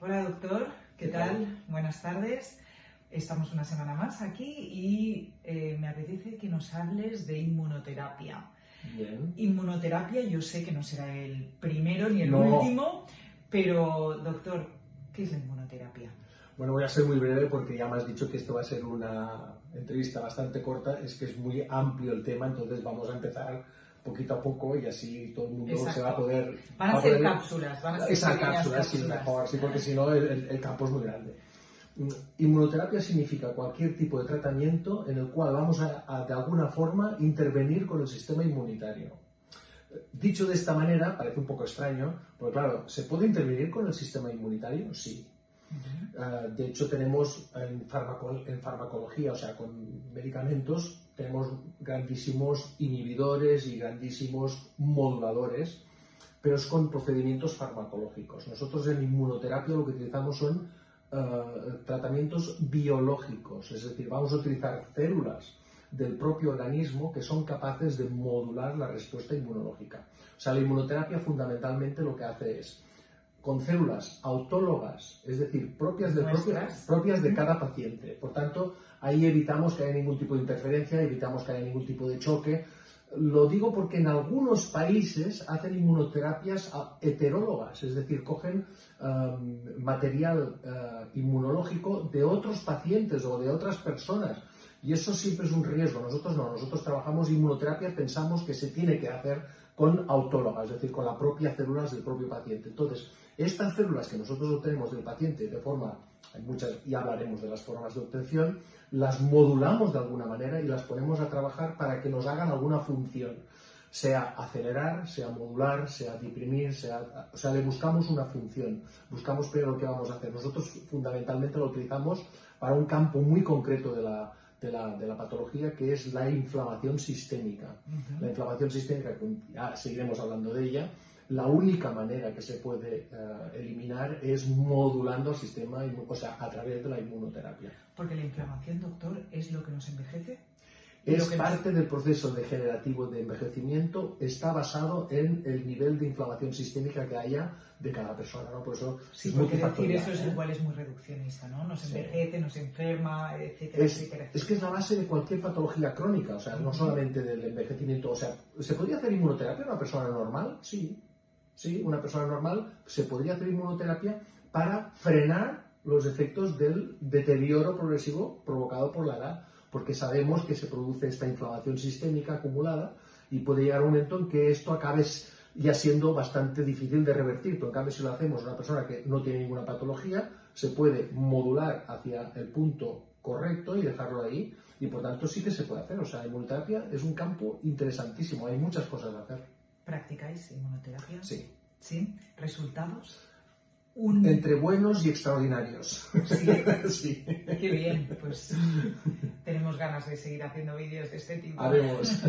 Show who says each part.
Speaker 1: Hola doctor, ¿qué,
Speaker 2: ¿Qué
Speaker 1: tal?
Speaker 2: tal?
Speaker 1: Buenas tardes. Estamos una semana más aquí y eh, me apetece que nos hables de inmunoterapia.
Speaker 2: Bien.
Speaker 1: Inmunoterapia yo sé que no será el primero ni el
Speaker 2: No.
Speaker 1: último, pero doctor, ¿qué es la inmunoterapia?
Speaker 2: Bueno, voy a ser muy breve porque ya me has dicho que esto va a ser una entrevista bastante corta. Es que es muy amplio el tema, entonces vamos a empezar poquito a poco y así todo el mundo
Speaker 1: Exacto.
Speaker 2: se va a poder...
Speaker 1: Van a
Speaker 2: va a
Speaker 1: ser
Speaker 2: poder-
Speaker 1: cápsulas, van a ser
Speaker 2: Esa cápsula, sí,
Speaker 1: cápsulas.
Speaker 2: mejor, sí, porque si no el, el- campo es muy grande. Mm, Inmunoterapia significa cualquier tipo de tratamiento en el cual vamos a, a, de alguna forma intervenir con el sistema inmunitario. Dicho de esta manera, parece un poco extraño, porque claro, ¿se puede intervenir con el sistema inmunitario? Sí. Eh, de hecho, tenemos en, farmaco- en farmacología, o sea, con medicamentos, tenemos grandísimos inhibidores y grandísimos moduladores, pero es con procedimientos farmacológicos. Nosotros en inmunoterapia lo que utilizamos son eh, tratamientos biológicos, es decir, vamos a utilizar células del propio organismo que son capaces de modular la respuesta inmunológica. O sea, la inmunoterapia fundamentalmente lo que hace es con células autólogas, es decir, propias de,
Speaker 1: Nuestras.
Speaker 2: propias de cada paciente. Por tanto, ahí evitamos que haya ningún tipo de interferencia, evitamos que haya ningún tipo de choque. Lo digo porque en algunos países hacen inmunoterapias heterólogas, es decir, cogen um, material eh, inmunológico de otros pacientes o de otras personas. Y eso siempre es un riesgo. Nosotros no, nosotros trabajamos inmunoterapia, pensamos que se tiene que hacer con autólogas, es decir, con las propias células del propio paciente. Entonces, estas células que nosotros obtenemos del paciente de forma, hay muchas, y hablaremos de las formas de obtención, las modulamos de alguna manera y las ponemos a trabajar para que nos hagan alguna función, sea acelerar, sea modular, sea deprimir, sea, o sea, le buscamos una función, buscamos pero lo que vamos a hacer. Nosotros fundamentalmente lo utilizamos para un campo muy concreto de la, de la, de la patología, que es la inflamación sistémica. La inflamación sistémica, que ya seguiremos hablando de ella, la única manera que se puede eh, eliminar es modulando el sistema, o sea, a través de la inmunoterapia.
Speaker 1: Porque la inflamación, doctor, es lo que nos envejece.
Speaker 2: Es
Speaker 1: que
Speaker 2: parte del proceso degenerativo de envejecimiento, está basado en el nivel de inflamación sistémica que haya de cada persona, ¿no? Por eso
Speaker 1: Sí,
Speaker 2: es
Speaker 1: decir eso es
Speaker 2: ¿eh?
Speaker 1: igual es muy reduccionista, ¿no? Nos
Speaker 2: Sí.
Speaker 1: envejece, nos enferma, etcétera,
Speaker 2: Es,
Speaker 1: etcétera,
Speaker 2: es que es la base de cualquier patología crónica, o sea, no solamente del envejecimiento. O sea, ¿se podría hacer inmunoterapia en una persona normal? Sí. Sí, una persona normal se podría hacer inmunoterapia para frenar los efectos del deterioro progresivo provocado por la edad, porque sabemos que se produce esta inflamación sistémica acumulada y puede llegar un momento en que esto acabe ya siendo bastante difícil de revertir. Pero en cambio, si lo hacemos a una persona que no tiene ninguna patología, se puede modular hacia el punto correcto y dejarlo ahí. Y por tanto, sí que se puede hacer. O sea, la inmunoterapia es un campo interesantísimo. Hay muchas cosas a hacer.
Speaker 1: ¿Practicáis inmunoterapia?
Speaker 2: Sí.
Speaker 1: ¿Sí? ¿Resultados? Un...
Speaker 2: Entre buenos y extraordinarios.
Speaker 1: Sí,
Speaker 2: sí.
Speaker 1: qué bien. Pues tenemos ganas de seguir haciendo vídeos de este tipo.
Speaker 2: Haremos.